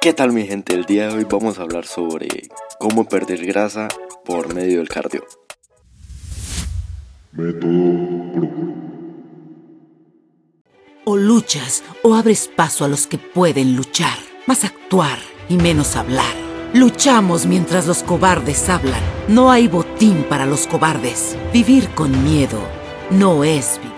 ¿Qué tal mi gente? El día de hoy vamos a hablar sobre cómo perder grasa por medio del cardio. Método O luchas o abres paso a los que pueden luchar, más actuar y menos hablar. Luchamos mientras los cobardes hablan. No hay botín para los cobardes. Vivir con miedo no es vivir.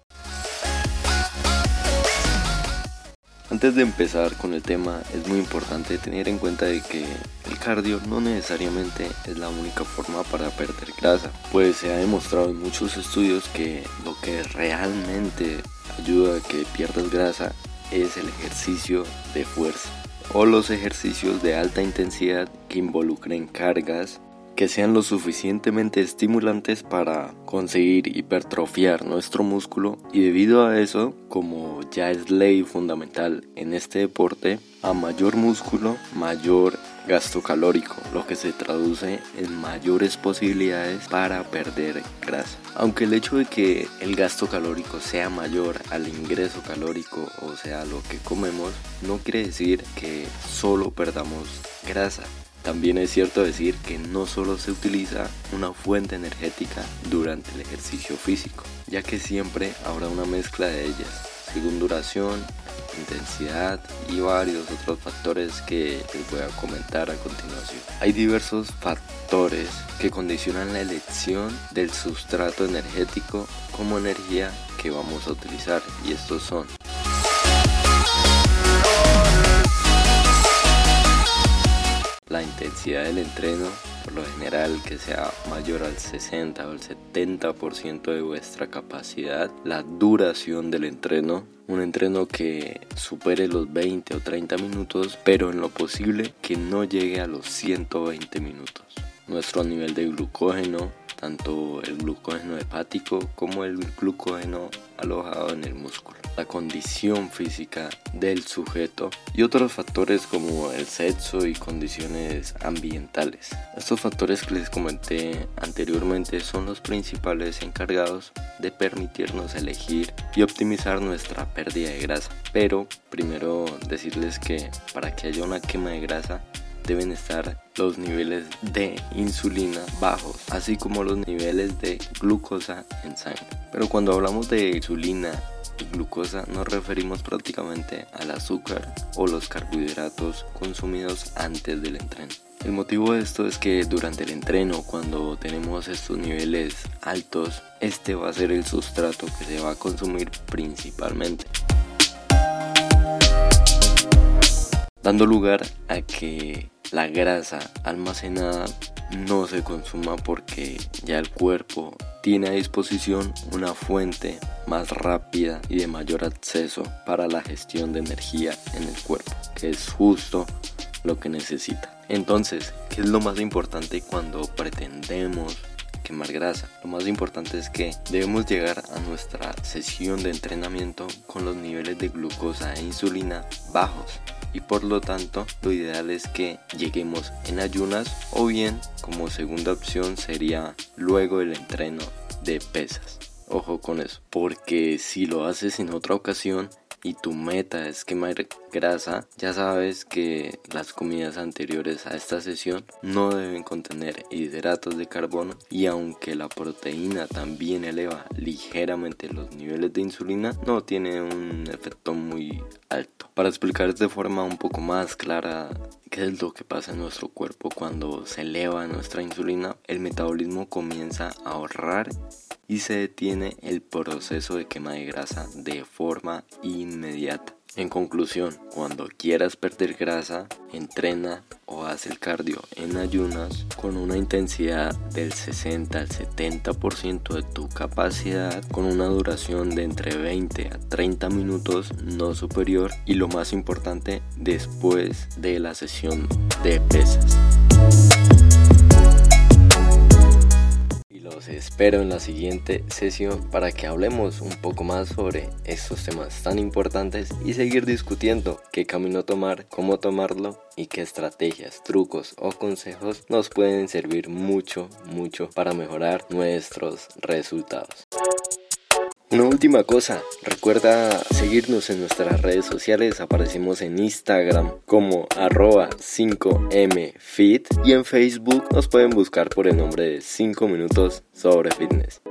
Antes de empezar con el tema es muy importante tener en cuenta de que el cardio no necesariamente es la única forma para perder grasa, pues se ha demostrado en muchos estudios que lo que realmente ayuda a que pierdas grasa es el ejercicio de fuerza o los ejercicios de alta intensidad que involucren cargas que sean lo suficientemente estimulantes para conseguir hipertrofiar nuestro músculo y debido a eso, como ya es ley fundamental en este deporte, a mayor músculo, mayor gasto calórico, lo que se traduce en mayores posibilidades para perder grasa. Aunque el hecho de que el gasto calórico sea mayor al ingreso calórico, o sea, lo que comemos, no quiere decir que solo perdamos grasa. También es cierto decir que no solo se utiliza una fuente energética durante el ejercicio físico, ya que siempre habrá una mezcla de ellas, según duración, intensidad y varios otros factores que les voy a comentar a continuación. Hay diversos factores que condicionan la elección del sustrato energético como energía que vamos a utilizar y estos son intensidad del entreno, por lo general que sea mayor al 60 o el 70% de vuestra capacidad, la duración del entreno, un entreno que supere los 20 o 30 minutos, pero en lo posible que no llegue a los 120 minutos. Nuestro nivel de glucógeno, tanto el glucógeno hepático como el glucógeno alojado en el músculo la condición física del sujeto y otros factores como el sexo y condiciones ambientales. Estos factores que les comenté anteriormente son los principales encargados de permitirnos elegir y optimizar nuestra pérdida de grasa. Pero primero decirles que para que haya una quema de grasa deben estar los niveles de insulina bajos, así como los niveles de glucosa en sangre. Pero cuando hablamos de insulina glucosa nos referimos prácticamente al azúcar o los carbohidratos consumidos antes del entreno. El motivo de esto es que durante el entreno, cuando tenemos estos niveles altos, este va a ser el sustrato que se va a consumir principalmente. Dando lugar a que la grasa almacenada no se consuma porque ya el cuerpo tiene a disposición una fuente más rápida y de mayor acceso para la gestión de energía en el cuerpo, que es justo lo que necesita. Entonces, ¿qué es lo más importante cuando pretendemos quemar grasa? Lo más importante es que debemos llegar a nuestra sesión de entrenamiento con los niveles de glucosa e insulina bajos y por lo tanto lo ideal es que lleguemos en ayunas o bien como segunda opción sería luego el entreno de pesas. Ojo con eso, porque si lo haces en otra ocasión y tu meta es quemar grasa, ya sabes que las comidas anteriores a esta sesión no deben contener hidratos de carbono y aunque la proteína también eleva ligeramente los niveles de insulina, no tiene un efecto muy alto. Para explicar de forma un poco más clara qué es lo que pasa en nuestro cuerpo cuando se eleva nuestra insulina, el metabolismo comienza a ahorrar y se detiene el proceso de quema de grasa de forma inmediata. En conclusión, cuando quieras perder grasa, entrena o haz el cardio en ayunas con una intensidad del 60 al 70% de tu capacidad, con una duración de entre 20 a 30 minutos no superior y lo más importante después de la sesión de pesas. Espero en la siguiente sesión para que hablemos un poco más sobre estos temas tan importantes y seguir discutiendo qué camino tomar, cómo tomarlo y qué estrategias, trucos o consejos nos pueden servir mucho, mucho para mejorar nuestros resultados. Una última cosa, recuerda seguirnos en nuestras redes sociales, aparecemos en Instagram como arroba 5mfit y en Facebook nos pueden buscar por el nombre de 5 minutos sobre fitness.